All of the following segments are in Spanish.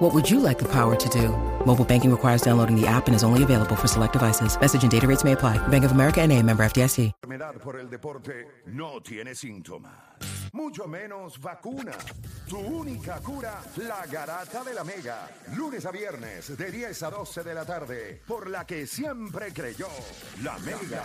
What would you like the power to do? Mobile banking requires downloading the app and is only available for select devices. Message and data rates may apply. Bank of America and a member FDIC. por el deporte no tiene síntomas, mucho menos vacuna. Tu única cura, la garata de la mega. Lunes a viernes de 10 a 12 de la tarde, por la que siempre creyó, la mega.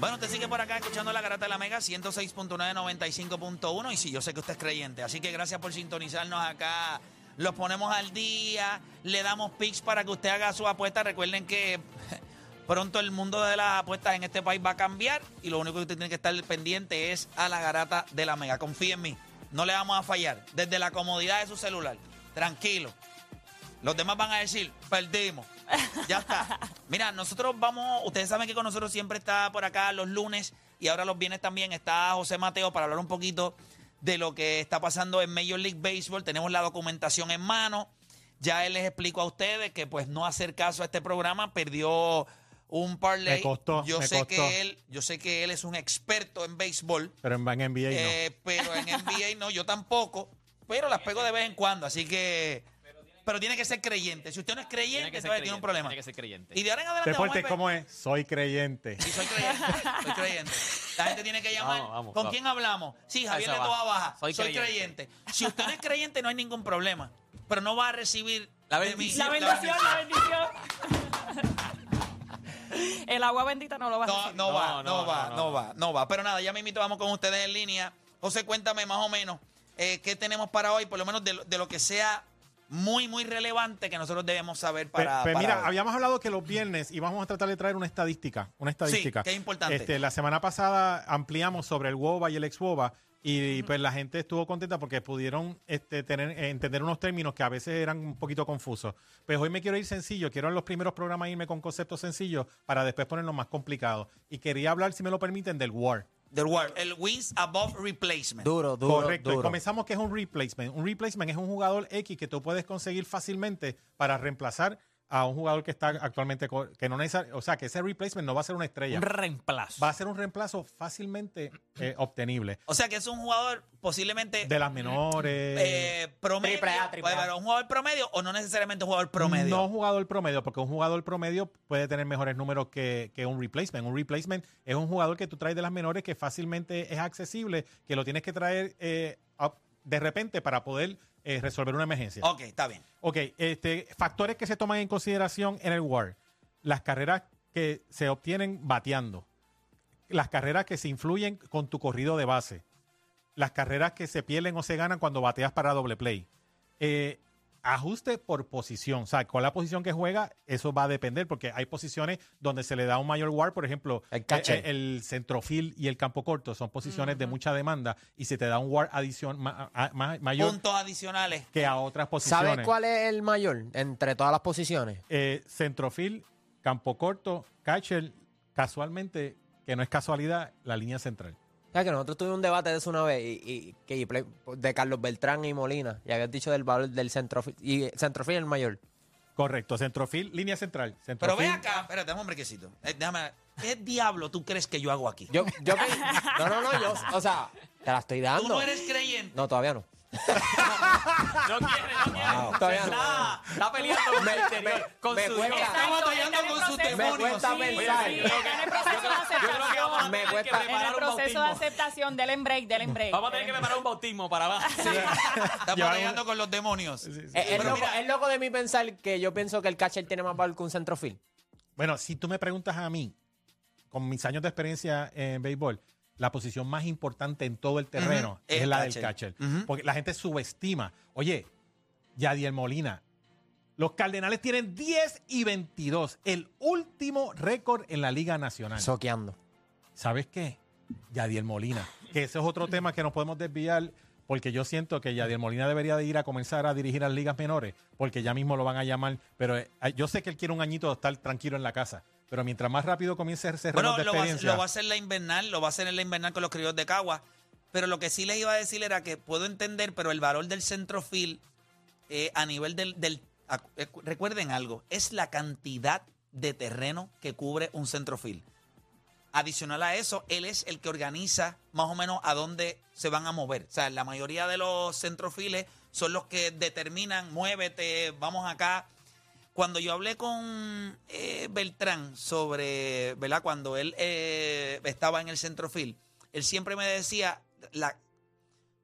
Bueno, usted sigue por acá escuchando la garata de la Mega 106.995.1 y sí, yo sé que usted es creyente, así que gracias por sintonizarnos acá. Los ponemos al día, le damos pics para que usted haga su apuesta. Recuerden que pronto el mundo de las apuestas en este país va a cambiar y lo único que usted tiene que estar pendiente es a la garata de la Mega. Confíe en mí, no le vamos a fallar. Desde la comodidad de su celular, tranquilo. Los demás van a decir, perdimos. Ya está. Mira, nosotros vamos, ustedes saben que con nosotros siempre está por acá los lunes y ahora los viernes también está José Mateo para hablar un poquito de lo que está pasando en Major League Baseball. Tenemos la documentación en mano. Ya él les explico a ustedes que pues no hacer caso a este programa perdió un parlay. Me costó, yo me sé costó. que él, yo sé que él es un experto en béisbol. Pero en NBA no. Eh, pero en NBA no, yo tampoco. Pero las pego de vez en cuando, así que. Pero tiene que ser creyente. Si usted no es creyente, Tiene que ser entonces tiene un creyente, problema. tiene que ser creyente. Y de ahora en adelante. Deporte, vamos a ¿cómo es? Soy creyente. Sí, soy creyente. Soy creyente. La gente tiene que llamar. Vamos, vamos, ¿Con vamos. quién hablamos? Sí, Javier de Toa va. Baja. Soy, Soy creyente. creyente. Si usted no es creyente, no hay ningún problema. Pero no va a recibir La de mí- bendición. La bendición, la bendición. El agua bendita no lo va a No, recibir. no, va, no, No, no, va, no, no, no. va, no va. Pero nada, ya me invito, vamos con ustedes en línea. José, cuéntame más o menos eh, qué tenemos para hoy, por lo menos de, lo- de lo que sea muy, muy relevante que nosotros debemos saber para. pe- para mira, habíamos hablado que los viernes íbamos a tratar de traer una estadística. Una estadística. que es importante. Este, la semana pasada ampliamos sobre el WOBA y el ex WOBA. Y pues la gente estuvo contenta porque pudieron este, tener, entender unos términos que a veces eran un poquito confusos. Pues hoy me quiero ir sencillo, quiero en los primeros programas irme con conceptos sencillos para después ponerlos más complicados. Y quería hablar, si me lo permiten, del WAR. Del Word, el Wins Above Replacement. Duro, duro, Correcto. Y duro. comenzamos que es un replacement. Un replacement es un jugador X que tú puedes conseguir fácilmente para reemplazar a un jugador que está actualmente que no necesar- o sea, que ese replacement no va a ser una estrella. Un reemplazo. Va a ser un reemplazo fácilmente eh, obtenible. O sea que es un jugador posiblemente De las menores. eh, promedio. Triple A, triple A. Puede haber un jugador promedio o no necesariamente un jugador promedio. No jugador promedio, porque un jugador promedio puede tener mejores números que, que un replacement. Un replacement es un jugador que tú traes de las menores que fácilmente es accesible, que lo tienes que traer eh, de repente para poder eh, resolver una emergencia. Ok, está bien. Ok, este, factores que se toman en consideración en el WAR. Las carreras que se obtienen bateando. Las carreras que se influyen con tu corrido de base. Las carreras que se pierden o se ganan cuando bateas para doble play. Eh, ajuste por posición. O sea, con la posición que juega, eso va a depender, porque hay posiciones donde se le da un mayor WAR, por ejemplo, El catcher. eh, el centrofil y el campo corto son posiciones de mucha demanda y se te da un WAR adición ma- a- ma- mayor Puntos adicionales. que a otras posiciones. ¿Sabes cuál es el mayor entre todas las posiciones? eh, centrofil, campo corto, catcher, casualmente, que no es casualidad, la línea central. ¿Sabes que nosotros tuvimos un debate de eso una vez y, y- play- de Carlos Beltrán y Molina y habías dicho del valor del centrofil y centrofil el mayor. Correcto, centrofil, línea central. Pero ve acá, espérate, dame un brequecito. Eh, déjame, ¿qué diablo tú crees que yo hago aquí? Yo, yo no, no, no, yo, o sea, te la estoy dando. Tú no eres creyente. No, todavía no. No quiere, no quiere. Todavía no. Está, está peleando con Me- el interior, me- con me su cuesta-. Está batallando con sus Me demonios. cuesta Sí, pensar. sí, está en el proceso de aceptación. Me tener que cuesta- En preparar el un proceso de bautismo. aceptación, del en break, del en break. Vamos a tener que preparar un bautismo para abajo. Estás Lleva batallando con los demonios. Es, es Pero loco, es loco de mí pensar que yo pienso que el catcher tiene más valor que un centrofil. Bueno, si tú me preguntas a mí, con mis años de experiencia en béisbol, la posición más importante en todo el terreno es el la catcher. del catcher. Porque la gente subestima. Oye, Yadiel Molina, los Cardenales tienen 10 y 22, el último récord en la Liga Nacional. Soqueando. ¿Sabes qué? Yadiel Molina. Que ese es otro tema que nos podemos desviar porque yo siento que Yadiel Molina debería de ir a comenzar a dirigir a las ligas menores porque ya mismo lo van a llamar. Pero eh, yo sé que él quiere un añito de estar tranquilo en la casa. Pero mientras más rápido comience ese Bueno, de lo va, a- experiencia, lo va a hacer la invernal, lo va a hacer en la invernal con los criollos de Cagua. Pero lo que sí les iba a decir era que puedo entender, pero el valor del centrofil eh, a nivel del, del- eh, Recuerden algo, es la cantidad de terreno que cubre un centrofil. Adicional a eso, él es el que organiza más o menos a dónde se van a mover. O sea, la mayoría de los centrofiles son los que determinan, muévete, vamos acá. Cuando yo hablé con eh, Beltrán sobre, ¿verdad? Cuando él eh, estaba en el centrofil, él siempre me decía, la,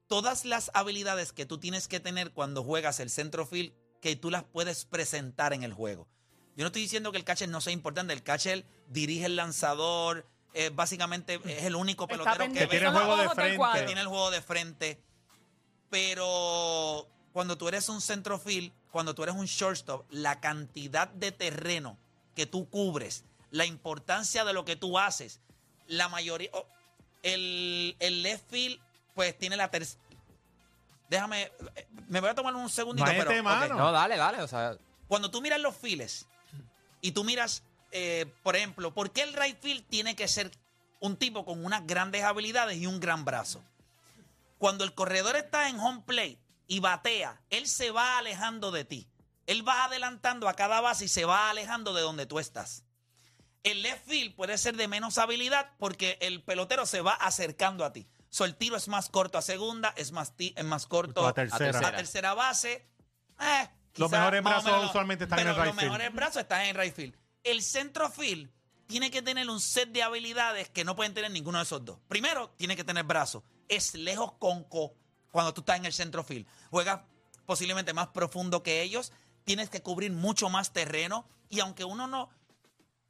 todas las habilidades que tú tienes que tener cuando juegas el centrofil, que tú las puedes presentar en el juego. Yo no estoy diciendo que el catcher no sea importante, el catcher dirige el lanzador, eh, básicamente es el único pelotero que, Que tiene los juego de frente. que tiene el juego de frente. Pero cuando tú eres un centrofil, cuando tú eres un shortstop, la cantidad de terreno que tú cubres, la importancia de lo que tú haces, la mayoría. oh, el, el left field, pues tiene la tercera. Déjame. Me voy a tomar un segundito, Maete, pero. ok. mano. No, dale, dale. O sea, Cuando tú miras los files y tú miras, eh, por ejemplo, ¿por qué el right field tiene que ser un tipo con unas grandes habilidades y un gran brazo? Cuando el corredor está en home plate y batea, él se va alejando de ti. Él va adelantando a cada base y se va alejando de donde tú estás. El left field puede ser de menos habilidad porque el pelotero se va acercando a ti. So, el tiro es más corto a segunda, es más, ti- es más corto A tercera. a tercera base. Eh, Los mejores brazos menos, usualmente están en el right Los field. mejores brazos están en el right field. El centrofield tiene que tener un set de habilidades que no pueden tener ninguno de esos dos. Primero, tiene que tener brazos. Es lejos con co cuando tú estás en el centrofield. Juegas posiblemente más profundo que ellos. Tienes que cubrir mucho más terreno. Y aunque uno no.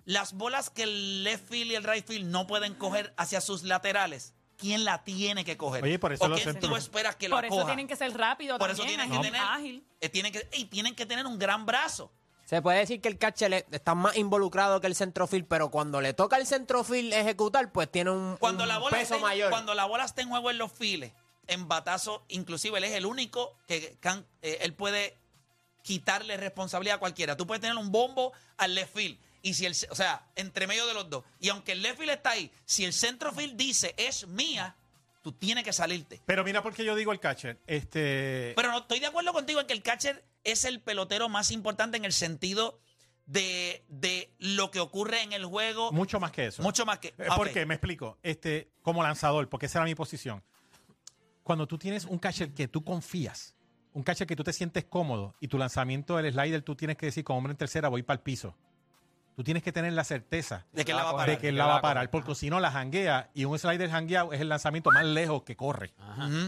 Las bolas que el left field y el right field no pueden coger hacia sus laterales, ¿quién la tiene que coger? Oye, por eso ¿O quién tú esperas que Por la eso coja? tienen que ser rápidos Por eso también, tienen que tener, ágil. eh, tienen que, y tienen que tener un gran brazo. se puede decir que el catcher es- está más involucrado que el centrofil, pero cuando le toca al centrofil ejecutar, pues tiene un, Cuando un la bola peso esté, mayor. cuando la bola está en juego en los files, en batazo, inclusive él es el único que can- eh, él puede quitarle responsabilidad a cualquiera. Tú puedes tener un bombo al left field. Y si el, o sea, entre medio de los dos. Y aunque el left field está ahí, si el centro field dice es mía, tú tienes que salirte. Pero mira por qué yo digo el catcher. Este, Pero no estoy de acuerdo contigo en que el catcher es el pelotero más importante en el sentido de, de lo que ocurre en el juego. mucho más que eso. Mucho más que. Eh, Ok. ¿Por qué? Me explico. Este, como lanzador, porque esa era mi posición. Cuando tú tienes un catcher que tú confías, un catcher que tú te sientes cómodo y tu lanzamiento del slider tú tienes que decir con hombre en tercera voy para el piso. Tú tienes que tener la certeza De que él la va a de parar. de que él la va a parar, porque si no la janguea y un slider jangueado es el lanzamiento más lejos que corre.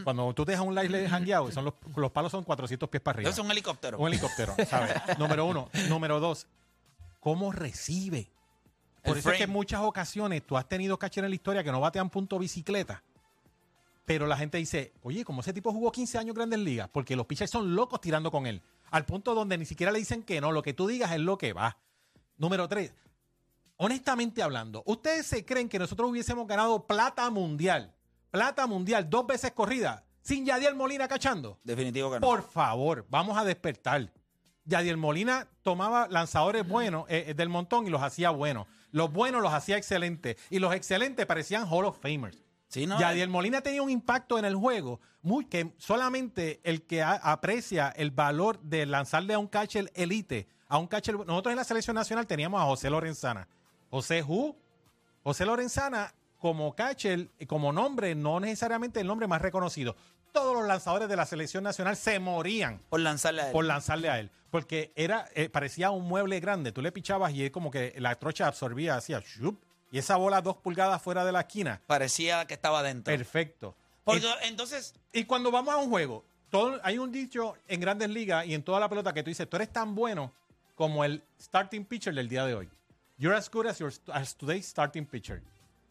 Cuando tú dejas un slider jangueado, son los, los palos son 400 pies para arriba. Es un helicóptero. Un helicóptero, ¿sabes? Número uno. Número dos, ¿cómo recibe? Por El eso es que en muchas ocasiones tú has tenido catcher en la historia que no batean punto bicicleta. Pero la gente dice, oye, como ese tipo jugó 15 años grandes ligas, porque los pitchers son locos tirando con él. Al punto donde ni siquiera le dicen que no, lo que tú digas es lo que va. Número tres, honestamente hablando, ¿ustedes se creen que nosotros hubiésemos ganado plata mundial? Plata mundial, dos veces corrida, sin Yadiel Molina cachando. Definitivo que no. Por favor, vamos a despertar. Yadiel Molina tomaba lanzadores buenos eh, eh, del montón y los hacía buenos. Los buenos los hacía excelentes. Y los excelentes parecían Hall of Famers. Sí, ¿no? Yadiel Molina tenía un impacto en el juego muy, que solamente el que a- aprecia el valor de lanzarle a un catcher elite, a un catcher... Nosotros en la selección nacional teníamos a José Lorenzana. José Who, José Lorenzana como catcher, como nombre, no necesariamente el nombre más reconocido. Todos los lanzadores de la selección nacional se morían Por lanzarle a él. por lanzarle a él. Porque era, eh, parecía un mueble grande. Tú le pichabas y él como que la trocha absorbía, hacía shup, y esa bola dos pulgadas fuera de la esquina. Parecía que estaba dentro. Perfecto. Porque entonces, Y, y cuando vamos a un juego, todo, hay un dicho en grandes ligas y en toda la pelota que tú dices, tú eres tan bueno como el starting pitcher del día de hoy. You're as good as, your, as today's starting pitcher.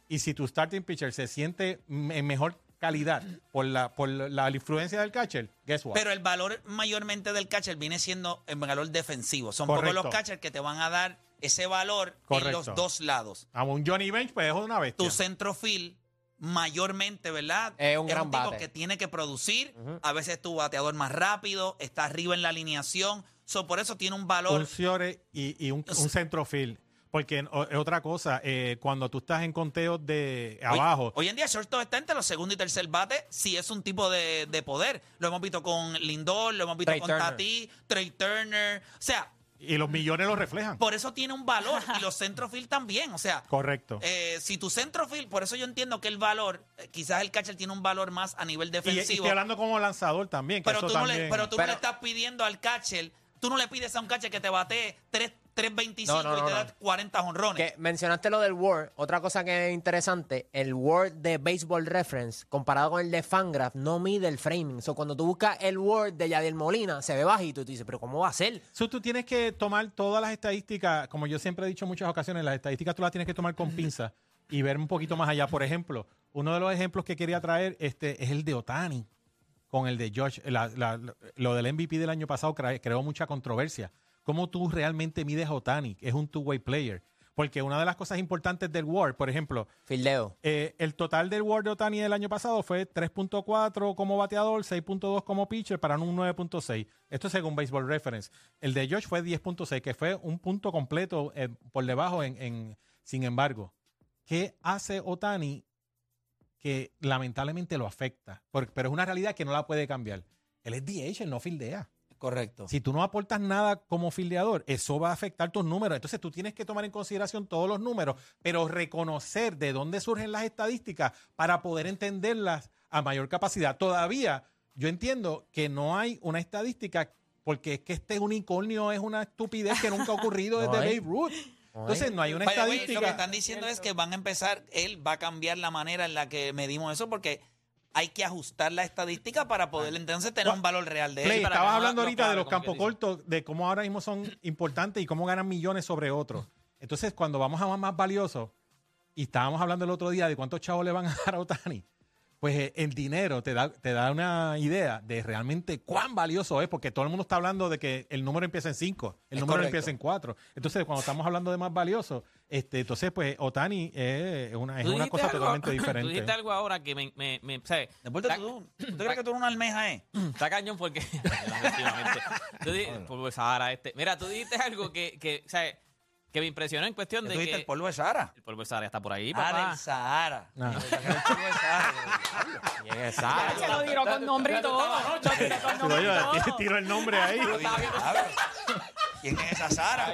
Y si tu starting pitcher se siente en mejor calidad por la, por la influencia del catcher, guess what? pero el valor mayormente del catcher viene siendo el valor defensivo. Son Correcto. pocos los catchers que te van a dar ese valor en Correcto. los dos lados. a un Johnny Bench, pues es una bestia. Tu centrofield mayormente, ¿verdad? Es un gran tipo bate. que tiene que producir. A veces tu bateador más rápido, está arriba en la alineación. So, por eso tiene un valor. un Ciore y, y un, un centrofield. Porque es otra cosa, eh, cuando tú estás en conteos de Hoy- abajo, Hoy, en día, shortstop está entre los segundo y tercer bate si es un tipo de, de poder. Lo hemos visto con Lindor, lo hemos visto Trey con Turner. Tati, Trey Turner. O sea, y los millones lo reflejan. por eso tiene un valor. y los centrofield también. O sea, Correcto. eh, si tu centrofield, por eso yo entiendo que el valor, eh, quizás el catcher tiene un valor más a nivel y, y defensivo. estoy hablando como lanzador también. que pero eso tú, no le, pero tú no le estás pidiendo al catcher, tú no le pides a un catcher que te batee 3 3.25 No, no, y no, te no. da 40 honrones. Que mencionaste lo del Word. Otra cosa que es interesante, el Word de Baseball Reference, comparado con el de Fangraph, no mide el framing. O cuando tú buscas el Word de Yadiel Molina, se ve bajito y tú dices, pero ¿cómo va a ser? So, tú tienes que tomar todas las estadísticas, como yo siempre he dicho en muchas ocasiones, las estadísticas tú las tienes que tomar con pinzas y ver un poquito más allá. Por ejemplo, uno de los ejemplos que quería traer este, es el de Otani con el de George. La- la- lo del MVP del año pasado cre- creó mucha controversia. ¿Cómo tú realmente mides a Otani? Es un two-way player. Porque una de las cosas importantes del WAR, por ejemplo, Fildeo. eh, el total del WAR de Otani del año pasado fue 3.4 como bateador, 6.2 como pitcher para un 9.6. Esto es según Baseball Reference. El de Josh fue 10.6, que fue un punto completo eh, por debajo. En, en- sin embargo, ¿qué hace Otani que lamentablemente lo afecta? Por- pero es una realidad que no la puede cambiar. Él es DH, él no fildea. Correcto. Si tú no aportas nada como fildeador, eso va a afectar tus números. Entonces tú tienes que tomar en consideración todos los números, pero reconocer de dónde surgen las estadísticas para poder entenderlas a mayor capacidad. Todavía yo entiendo que no hay una estadística porque es que este unicornio es una estupidez que nunca ha ocurrido No desde hay. Babe Ruth. Entonces no hay una estadística. lo que están diciendo es que van a empezar, él va a cambiar la manera en la que medimos eso porque hay que ajustar la estadística para poder entonces tener un valor real de Play, él. para estabas hablando ahorita de los campos cortos, de cómo ahora mismo son importantes y cómo ganan millones sobre otros. Entonces, cuando vamos a más, más valiosos, y estábamos hablando el otro día de cuántos chavos le van a dar a Otani, pues eh, el dinero te da, te da una idea de realmente cuán valioso es, porque todo el mundo está hablando de que el número empieza en 5, el Es número correcto. empieza en 4. Entonces, cuando estamos hablando de más valioso, este, entonces, pues Otani es una, es Tú una dijiste cosa algo- totalmente Tú diferente. dijiste algo ahora que me... me, me ¿sabes? Deporte, Está- ¿tú, ¿tú crees que tú eres una almeja, eh? Está cañón porque. Efectivamente. Tú di- polvo de Sahara este. Mira, tú dijiste algo que, que, ¿sabes? Que me impresionó en cuestión ¿Tú de que. el polvo de Sahara? El polvo de Sahara está por ahí, Ah, papá. del Sahara. Ah. El polvo de Sahara. ¿Quién es esa? Se lo tiró con nombre y todo. Tiró el nombre ahí. Diablo. ¿Quién es esa Sahara?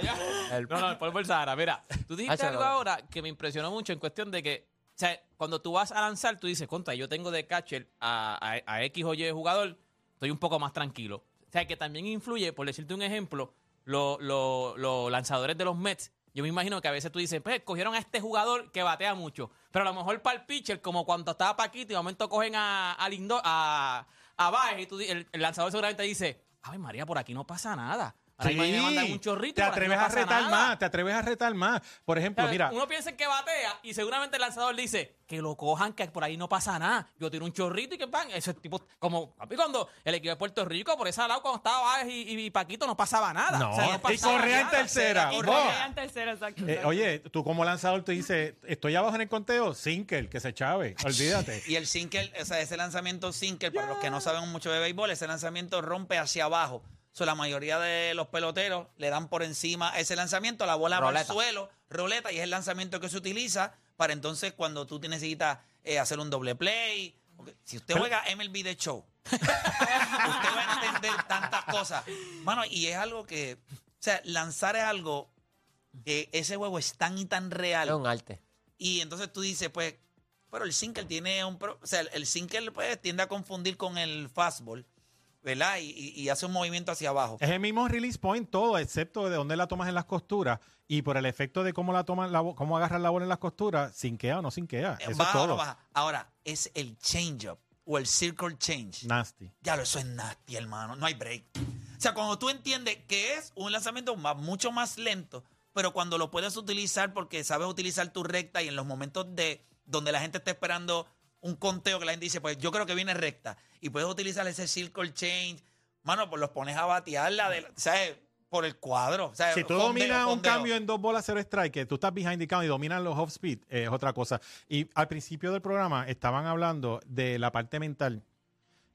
El- No, no, el polvo del Sahara. Mira, tú dijiste Ah, algo ahora que me impresionó mucho en cuestión de que. O sea, cuando tú vas a lanzar, tú dices, contra, yo tengo de catcher a, a- a X o Y jugador, estoy un poco más tranquilo. O sea, que también influye, por decirte un ejemplo, lo- lo- los lanzadores de los Mets. Yo me imagino que a veces tú dices, pues, cogieron a este jugador que batea mucho. Pero a lo mejor para el pitcher, como cuando estaba Paquito y de momento cogen a, a Lindor, a, a Baez, y tú, el, el lanzador seguramente dice, ay María, por aquí no pasa nada. Ahora me mandan un chorrito. te atreves no a retar nada". más, te atreves a retar más. Por ejemplo, mira, Uno piensa que batea y seguramente el lanzador dice que lo cojan, que por ahí no pasa nada. Yo tiro un chorrito y que pan. Ese tipo, como papi, cuando el equipo de Puerto Rico, por ese lado, cuando estaba Báez y, y Paquito, no pasaba nada. No, O sea, y pasaba corría en tercera. Y corría. En exacto. eh, exacto. oye, tú como lanzador te dices, estoy abajo en el conteo, Sinker, que se chave, olvídate. Y el sinker, o sea, ese lanzamiento sinker, para los que no saben mucho de béisbol, ese lanzamiento rompe hacia abajo. So, la mayoría de los peloteros le dan por encima ese lanzamiento, la bola va al suelo, roleta, y es el lanzamiento que se utiliza para entonces cuando tú necesitas eh, hacer un doble play. Si usted juega MLB de show, usted va a entender tantas cosas. Mano, y es algo que, o sea, lanzar es algo que ese juego es tan y tan real. Es un arte. Y entonces tú dices, pues, pero el sinker tiene un... pro- O sea, el sinker pues, tiende a confundir con el fastball, ¿verdad? Y, hace un movimiento hacia abajo. Es el mismo release point todo, excepto de dónde la tomas en las costuras y por el efecto de cómo la toman, la, cómo agarras la bola en las costuras, sinquea o no sinquea. Eso es Baja no todo. baja. Ahora, es el change-up o el circle change. Nasty. Ya lo, eso es nasty, hermano. No hay break. O sea, cuando tú entiendes que es un lanzamiento más- mucho más lento, pero cuando lo puedes utilizar porque sabes utilizar tu recta y en los momentos de donde la gente está esperando un conteo que la gente dice, pues yo creo que viene recta y puedes utilizar ese circle change, mano, pues los pones a batearla de, ¿sabes? por el cuadro. ¿sabes? Si tú Fondeo, dominas un cambio en dos bolas cero strike, que tú estás behind the count y dominas los off speed, eh, es otra cosa. Y al principio del programa estaban hablando de la parte mental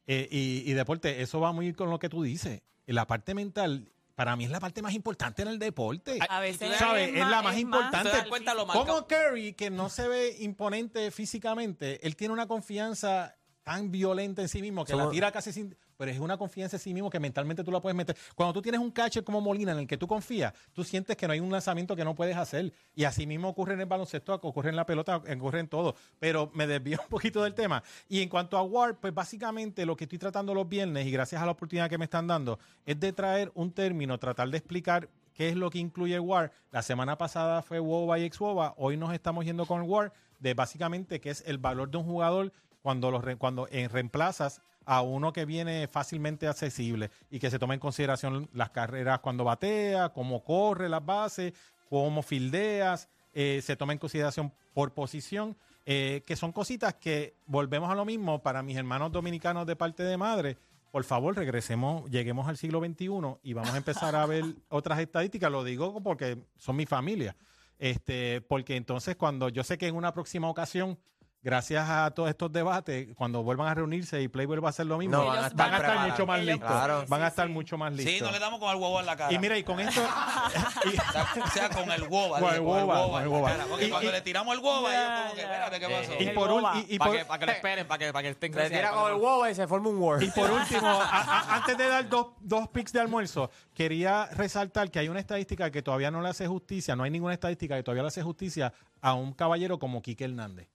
eh, y, y deporte. Eso va muy con lo que tú dices. La parte mental, para mí es la parte más importante en el deporte. A veces ¿Sabes? es Es la más ¿Te importante. cuenta lo? Como Curry, que no se ve imponente físicamente, él tiene una confianza tan violenta en sí mismo que la tira casi sin... Pero es una confianza en sí mismo que mentalmente tú la puedes meter. Cuando tú tienes un catcher como Molina en el que tú confías, tú sientes que no hay un lanzamiento que no puedes hacer. Y así mismo ocurre en el baloncesto, ocurre en la pelota, ocurre en todo. Pero me desvío un poquito del tema. Y en cuanto a WAR, pues básicamente lo que estoy tratando los viernes, y gracias a la oportunidad que me están dando, es de traer un término, tratar de explicar qué es lo que incluye WAR. La semana pasada fue WOBA y ex-WOBA. Hoy nos estamos yendo con WAR de básicamente qué es el valor de un jugador cuando, lo cuando eh, reemplazas a uno que viene fácilmente accesible y que se toma en consideración las carreras cuando batea, cómo corre las bases, cómo fildeas, eh, se toma en consideración por posición, eh, que son cositas que volvemos a lo mismo para mis hermanos dominicanos de parte de madre. Por favor, regresemos, lleguemos al siglo XXI y vamos a empezar a ver otras estadísticas. Lo digo porque son mi familia. Este, porque entonces cuando yo sé que en una próxima ocasión, gracias a todos estos debates, cuando vuelvan a reunirse y Play vuelva a hacer lo mismo, No, van a van a estar mucho más listos. Claro. Van a estar sí. mucho más listos. Sí, no le damos con el huevo en la cara. y mira, y con esto... y- o, sea, o sea, con el woba. Con el cara, Porque Y- cuando y- le tiramos el Ya, ellos como que, espérate, ¿qué pasó? y por y Para que, que lo esperen, para que, para que estén Se tira con el huevo y se forma un war. Y por último, a- a- antes de dar dos, dos picks de almuerzo, quería resaltar que hay una estadística que todavía no le hace justicia, no hay ninguna estadística que todavía le hace justicia a un caballero como Quique Hernández.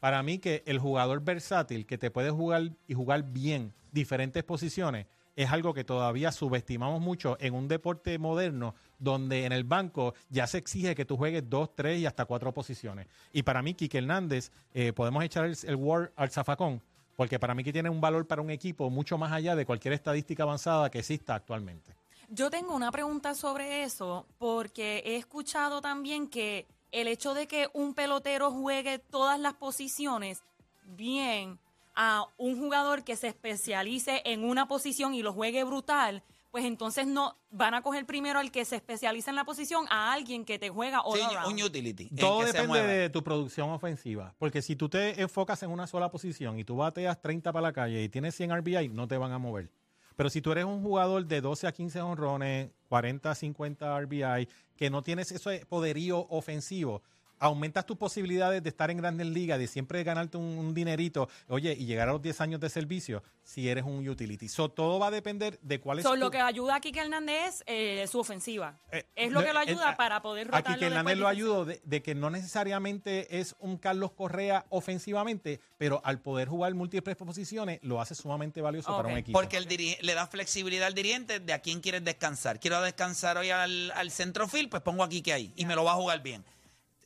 Para mí que el jugador versátil que te puede jugar y jugar bien diferentes posiciones es algo que todavía subestimamos mucho en un deporte moderno donde en el banco ya se exige que tú juegues dos, tres y hasta cuatro posiciones. Y para mí, Quique Hernández, eh, podemos echar el, el War al zafacón, porque para mí que tiene un valor para un equipo mucho más allá de cualquier estadística avanzada que exista actualmente. Yo tengo una pregunta sobre eso porque he escuchado también que el hecho de que un pelotero juegue todas las posiciones bien a un jugador que se especialice en una posición y lo juegue brutal, pues entonces no van a coger primero al que se especializa en la posición a alguien que te juega all Sí, around. un utility. Todo que depende mueva. de tu producción ofensiva. Porque si tú te enfocas en una sola posición y tú bateas 30 para la calle y tienes 100 RBI, no te van a mover. Pero si tú eres un jugador de 12 a 15 honrones, 40 a 50 RBI, que no tienes ese poderío ofensivo, aumentas tus posibilidades de estar en grandes ligas, de siempre ganarte un, un dinerito, oye, y llegar a los 10 años de servicio si eres un utility. So, todo va a depender de cuál es So, tu- lo que ayuda a Kike Hernández es eh, su ofensiva. eh, es lo que lo no, ayuda eh, para poder rotarlo que Hernández después lo ayudó de, de que no necesariamente es un Carlos Correa ofensivamente, pero al poder jugar múltiples posiciones lo hace sumamente valioso para un equipo. Porque el le da flexibilidad al dirigente de a quién quieres descansar. Quiero descansar hoy al, al centrofield, pues pongo aquí que hay y me lo va a jugar bien.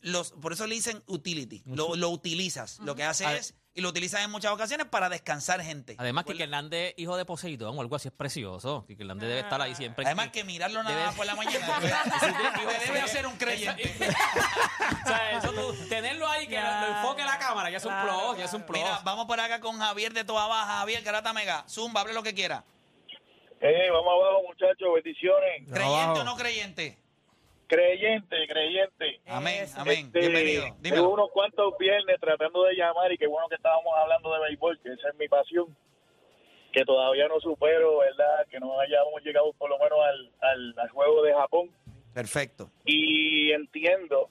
Los, por eso le dicen utility. Lo, lo utilizas. Lo que hace Ah. es, y lo utilizas en muchas ocasiones para descansar gente. Además, que Hernández, hijo de Poseidón o algo así, es precioso. Que Hernández debe estar ahí siempre. Además que mirarlo nada Debe- más por la mañana te debe hacer un creyente. o sea, eso tú- tenerlo ahí, que lo, lo enfoque la cámara, ya es un Claro, plus, ya es un plus. Mira, vamos por acá con Javier de Toa Baja. Javier Garata Mega. Zumba, hable lo que quiera. Eh, vamos abajo, muchachos, bendiciones. ¿Creyente o no creyente? Creyente, creyente. Amén, Eso. amén. Este, Bienvenido. Dímelo. unos cuantos viernes tratando de llamar y qué bueno que estábamos hablando de béisbol, que esa es mi pasión. Que todavía no supero, ¿verdad? Que no hayamos llegado por lo menos al, al, al juego de Japón. Perfecto. Y entiendo,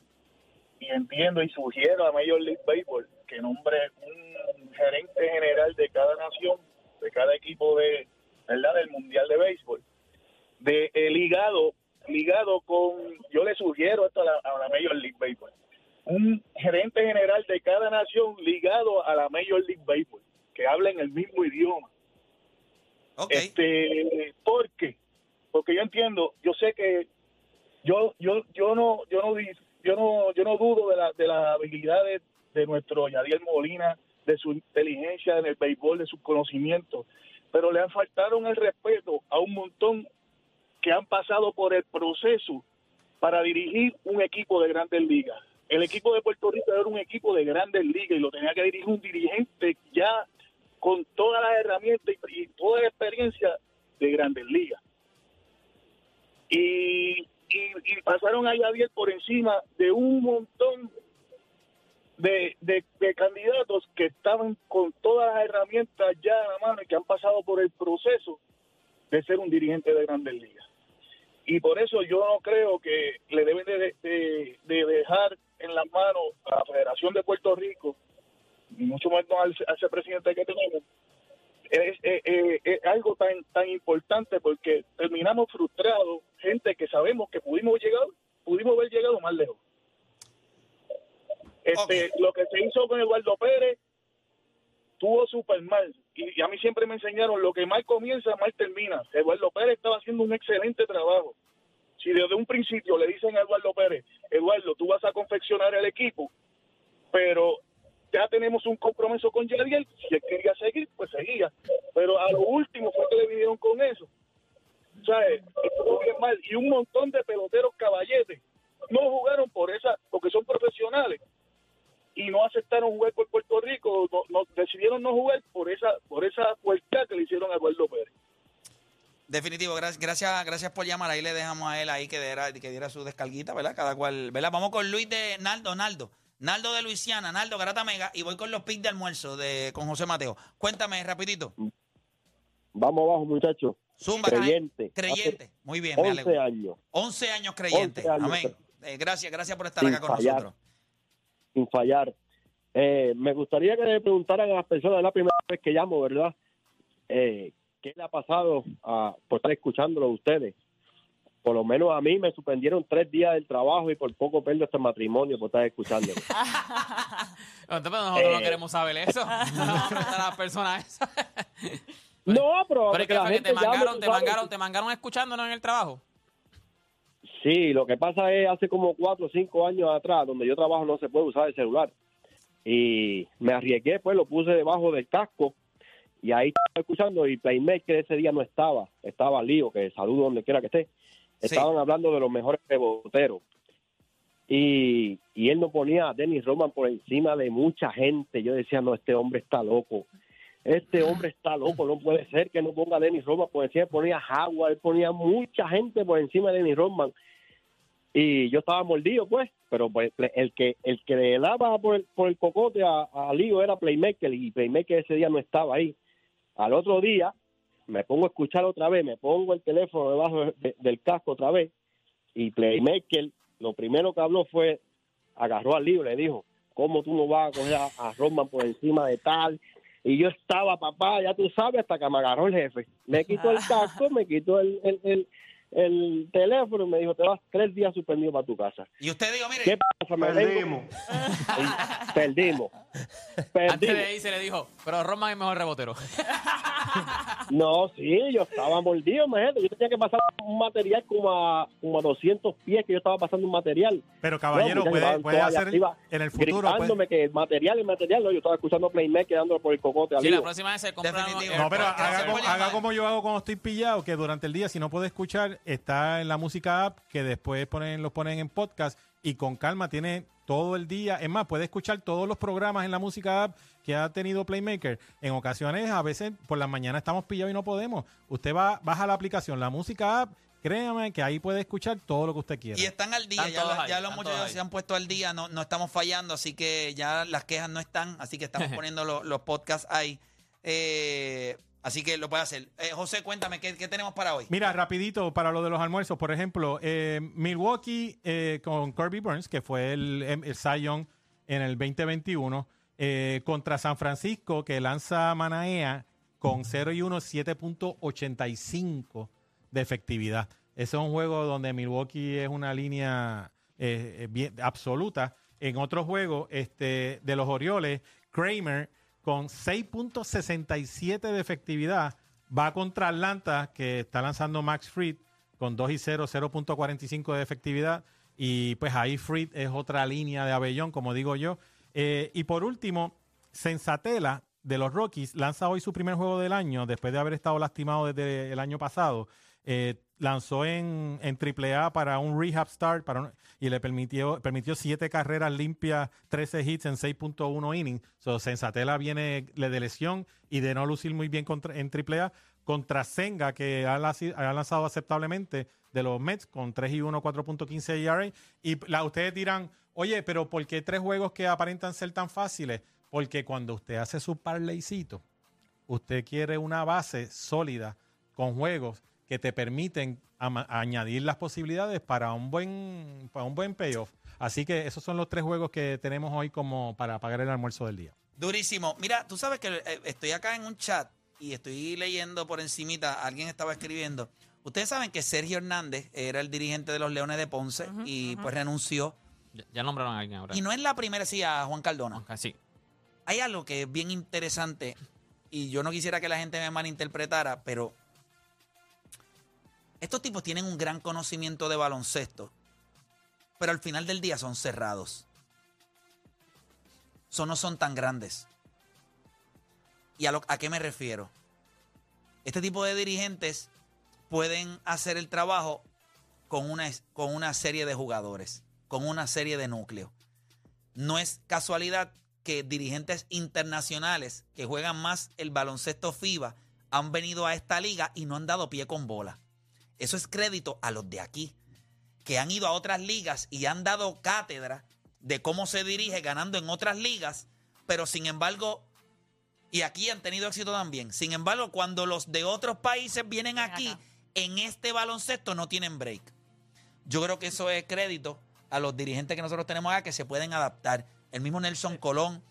y entiendo y sugiero a Major League Baseball que nombre un gerente general de cada nación, de cada equipo de, ¿verdad? Del Mundial de Béisbol. De, eh, ligado, ligado con, yo le sugiero esto a la, a la Major League Baseball. Un gerente general de cada nación ligado a la Major League Baseball, que hablen el mismo idioma. Este, ¿por qué? Porque yo entiendo, yo sé que yo yo yo no yo no yo no yo no dudo de la de las habilidades de nuestro Yadiel Molina, de su inteligencia en el béisbol, de sus conocimientos, pero le han faltado el respeto a un montón que han pasado por el proceso para dirigir un equipo de grandes ligas. El equipo de Puerto Rico era un equipo de grandes ligas y lo tenía que dirigir un dirigente ya con todas las herramientas y, toda la experiencia de grandes ligas. Y, y, y pasaron a Javier por encima de un montón de candidatos que estaban con todas las herramientas ya a la mano y que han pasado por el proceso de ser un dirigente de grandes ligas. y por eso yo no creo que le deben de, de- de dejar en las manos a la Federación de Puerto Rico, y mucho menos al, a ese presidente que tenemos, es, es algo tan tan importante porque terminamos frustrados, gente que sabemos que pudimos llegar, pudimos haber llegado más lejos. Este, Lo que se hizo con Eduardo Pérez estuvo súper mal. Y, a mí siempre me enseñaron, lo que mal comienza, mal termina. Eduardo Pérez estaba haciendo un excelente trabajo. Si desde un principio le dicen a Eduardo Pérez, Eduardo, tú vas a confeccionar el equipo, pero ya tenemos un compromiso con Yadiel, si él quería seguir, pues seguía. Pero a lo último fue que le vinieron con eso. Bien mal. Y un montón de peloteros caballetes no jugaron por esa, porque son profesionales y no aceptaron jugar por Puerto Rico, Definitivo, gracias, gracias, por llamar. Ahí le dejamos a él ahí que diera, que diera su descarguita, ¿verdad? Cada cual, ¿verdad? Vamos con Luis de Naldo, Naldo. Naldo de Luisiana, Naldo Garata Mega, y voy con los picks de almuerzo de con José Mateo. Cuéntame, rapidito. Vamos abajo, muchachos. Zumba, Creyente. Creyente. Muy bien, Hace me 11 alegro. años, 11 años creyente. 11 años. Amén. Eh, gracias, gracias por estar Sin acá con fallar. nosotros. sin fallar. Eh, me gustaría que le preguntaran a las personas, es la primera vez que llamo, ¿verdad? Eh, ¿Qué le ha pasado a, por estar escuchándolo a ustedes? Por lo menos a mí me suspendieron tres días del trabajo y por poco pierdo este matrimonio por estar escuchándolo. Entonces, pero nosotros no Eh. queremos saber eso. a las personas esas. no, pero, Pero es que que la fue que gente te mangaron, te mangaron, te mangaron escuchándonos en el trabajo. Sí, lo que pasa es hace como cuatro o cinco años atrás, donde yo trabajo no se puede usar el celular. Y me arriesgué, pues lo puse debajo del casco y ahí estaba escuchando y Playmaker ese día no estaba, estaba Lío, que saludo donde quiera que esté. Sí. Estaban hablando de los mejores reboteros. Y, y él no ponía a Dennis Roman por encima de mucha gente. Yo decía, no, este hombre está loco. Este hombre está loco, no puede ser que no ponga a Dennis Roman por encima, ponía a Howard, ponía mucha gente por encima de Dennis Roman y yo estaba mordido pues pero pues, el que el que le daba por el, por el cocote a, a Lío era Playmaker y Playmaker ese día no estaba ahí al otro día me pongo a escuchar otra vez me pongo el teléfono debajo de- del casco otra vez y Playmaker lo primero que habló fue agarró al y le dijo cómo tú no vas a coger a, a Roman por encima de tal y yo estaba papá ya tú sabes hasta que me agarró el jefe me quitó el casco me quitó el, el, el el teléfono y me dijo, te vas tres días suspendido para tu casa. Y usted digo, mire, ¿Qué pasa? Me vengo- Y Perdimos. Antes de ahí se le dijo, pero Roman es mejor rebotero. No, sí, yo estaba mordido, imagínate. Yo tenía que pasar un material como a, como a 200 pies que yo estaba pasando un material. Pero caballero, No, puede, puede hacer arriba en el futuro. puede- Gritándome que el material, el material, no, yo estaba escuchando Playmaker dándolo por el cocote Sí, la próxima vez se compra. No, pero haga, como, haga como yo hago cuando estoy pillado, que durante el día, si no puede escuchar, está en la música app, que después ponen, los ponen en podcast y con calma tiene todo el día. Es más, puede escuchar todos los programas en la música app que ha tenido Playmaker. En ocasiones, a veces por la mañana estamos pillados y no podemos. Usted va, baja la aplicación, la música app, créame que ahí puede escuchar todo lo que usted quiera. Y están al día, Están ya, ya los muchachos se han puesto al día, no, no estamos fallando, así que ya las quejas no están, así que estamos poniendo lo- los podcasts ahí. Eh, así que lo puede hacer. Eh, José, cuéntame, ¿qué, tenemos para hoy? Mira, rapidito, para lo de los almuerzos, por ejemplo, eh, Milwaukee eh, con Kirby Burns, que fue el, el Cy Young en el 2021, eh, contra San Francisco, que lanza Manaea con 0 y 1, 7.85 de efectividad. Ese es un juego donde Milwaukee es una línea bien- absoluta. En otro juego, este, de los Orioles, Kramer con 6.67 de efectividad va contra Atlanta, que está lanzando Max Fried con 2 y 0, 0.45 de efectividad. Y pues ahí Fried es otra línea de Abellón, como digo yo. Eh, y por último, Sensatela de los Rockies lanza hoy su primer juego del año, después de haber estado lastimado desde el año pasado. Eh, lanzó en, en AAA para un rehab start para y le permitió, permitió siete carreras limpias, 13 hits en 6.1 innings. So, Sensatela viene de lesión y de no lucir muy bien contra, en AAA contra Senga, que ha, lanzado aceptablemente de los Mets con 3 y 1, 4.15 ERA. Y la, ustedes dirán, oye, pero ¿por qué tres juegos que aparentan ser tan fáciles? Porque cuando usted hace su parleycito, usted quiere una base sólida con juegos que te permiten añadir las posibilidades para un buen para un buen payoff. Así que esos son los tres juegos que tenemos hoy como para pagar el almuerzo del día. Durísimo. Mira, tú sabes que eh, estoy acá en un chat y estoy leyendo por encimita, alguien estaba escribiendo. Ustedes saben que Sergio Hernández era el dirigente de los Leones de Ponce y pues renunció. Ya, ya nombraron a alguien ahora. Y no es la primera, sí, a Juan Cardona. Sí. Hay algo que es bien interesante y yo no quisiera que la gente me malinterpretara, pero estos tipos tienen un gran conocimiento de baloncesto, pero al final del día son cerrados. Son, no son tan grandes. ¿Y a, lo- qué me refiero? Este tipo de dirigentes pueden hacer el trabajo con una, con una serie de jugadores, con una serie de núcleos. No es casualidad que dirigentes internacionales que juegan más el baloncesto FIBA han venido a esta liga y no han dado pie con bola. Eso es crédito a los de aquí, que han ido a otras ligas y han dado cátedra de cómo se dirige ganando en otras ligas, pero sin embargo, y aquí han tenido éxito también. Sin embargo, cuando los de otros países vienen aquí, acá. en este baloncesto no tienen break. Yo creo que eso es crédito a los dirigentes que nosotros tenemos acá que se pueden adaptar. El mismo Nelson Colón,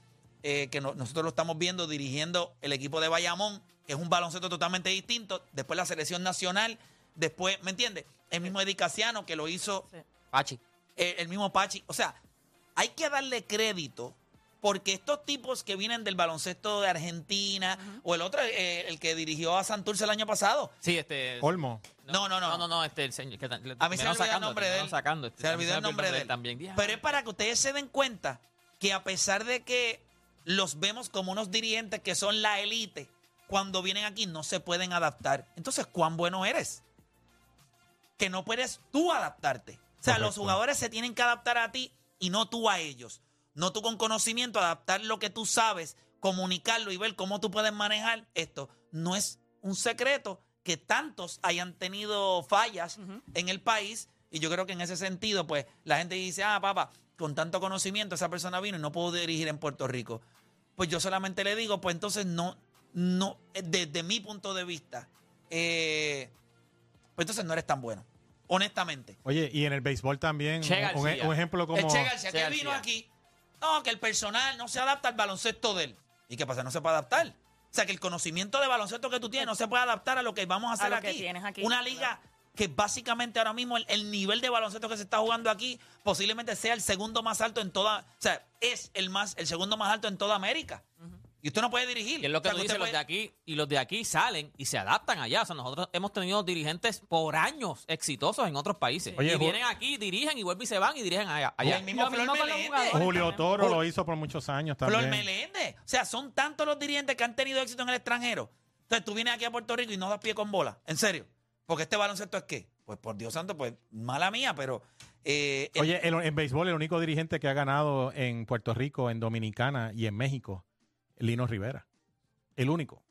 eh, que no- nosotros lo estamos viendo dirigiendo el equipo de Bayamón, que es un baloncesto totalmente distinto. Después la selección nacional, después, ¿me entiendes? El mismo Eddie Casiano que lo hizo Pachi. el mismo Pachi. O sea, hay que darle crédito porque estos tipos que vienen del baloncesto de Argentina o el otro, eh, el que dirigió a Santurce el año pasado. Sí, este. Olmo. No, no, no. No, no, no, este, el señor. Que, le- A mí se me olvidó el nombre de él. Sacando, este, se olvidó el nombre de él. También. Pero es para que ustedes se den cuenta que a pesar de que los vemos como unos dirigentes que son la élite, cuando vienen aquí no se pueden adaptar. Entonces, ¿cuán bueno eres? Que no puedes tú adaptarte. O sea, los jugadores se tienen que adaptar a ti y no tú a ellos. No tú con conocimiento, adaptar lo que tú sabes, comunicarlo y ver cómo tú puedes manejar esto. No es un secreto que tantos hayan tenido fallas en el país y yo creo que en ese sentido, pues la gente dice, ah, papá, con tanto conocimiento esa persona vino y no pudo dirigir en Puerto Rico. Pues yo solamente le digo, pues entonces no, no, eh, desde mi punto de vista, eh, pues entonces no eres tan bueno, honestamente. Oye, y en el béisbol también, Che un, un- García. un ejemplo como... El Che García, Che que vino aquí, no, que el personal no se adapta al baloncesto de él. ¿Y qué pasa? No se puede adaptar. O sea, que el conocimiento de baloncesto que tú tienes no se puede adaptar a lo que vamos a hacer lo que aquí. tienes aquí, Una liga que básicamente ahora mismo el, el nivel de baloncesto que se está jugando aquí posiblemente sea el segundo más alto en toda, o sea, es el más el segundo más alto en toda América. Y usted no puede dirigir. Y es lo que O sea, tú usted dices, los de aquí y los de aquí salen y se adaptan allá. O sea, nosotros hemos tenido dirigentes por años exitosos en otros países. Oye, y vienen aquí, dirigen y vuelven y se van y dirigen allá. allá. El mismo Lo Flor Meléndez. Julio Toro Jul- lo hizo por muchos años también. Flor Meléndez. O sea, son tantos los dirigentes que han tenido éxito en el extranjero. Entonces tú vienes aquí a Puerto Rico y no das pie con bola. En serio. Porque este baloncesto es qué? Pues por Dios santo, pues mala mía, pero. eh, el- Oye, el- en béisbol el único dirigente que ha ganado en Puerto Rico, en Dominicana y en México, Lino Rivera. El único.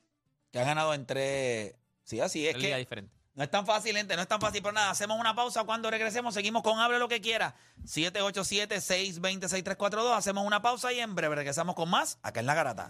que ha ganado entre. Sí, así es que. diferente. No es tan fácil, gente, no es tan fácil, pero nada, hacemos una pausa. Cuando regresemos, seguimos con Hable lo que quiera. 787-620-6342. Hacemos una pausa y en breve regresamos con más acá en La Garata.